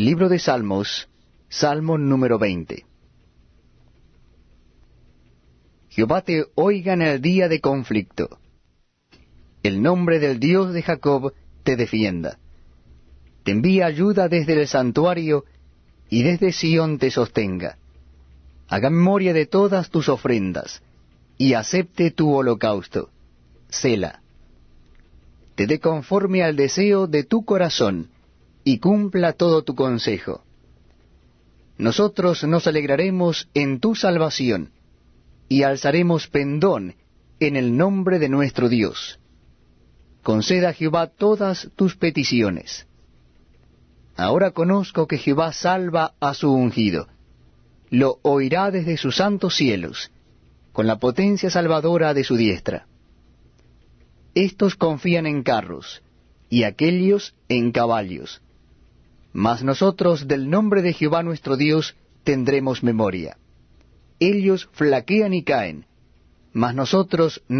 Libro de Salmos, Salmo número 20. Jehová te oiga en el día de conflicto. El nombre del Dios de Jacob te defienda. Te envía ayuda desde el santuario y desde Sión te sostenga. Haga memoria de todas tus ofrendas y acepte tu holocausto. Sela. Te dé conforme al deseo de tu corazón y cumpla todo tu consejo. Nosotros nos alegraremos en tu salvación y alzaremos pendón en el nombre de nuestro Dios. Conceda a Jehová todas tus peticiones. Ahora conozco que Jehová salva a su ungido. Lo oirá desde sus santos cielos, con la potencia salvadora de su diestra. Estos confían en carros, y aquellos en caballos mas nosotros del nombre de Jehová nuestro Dios tendremos memoria. Ellos flaquean y caen, mas nosotros no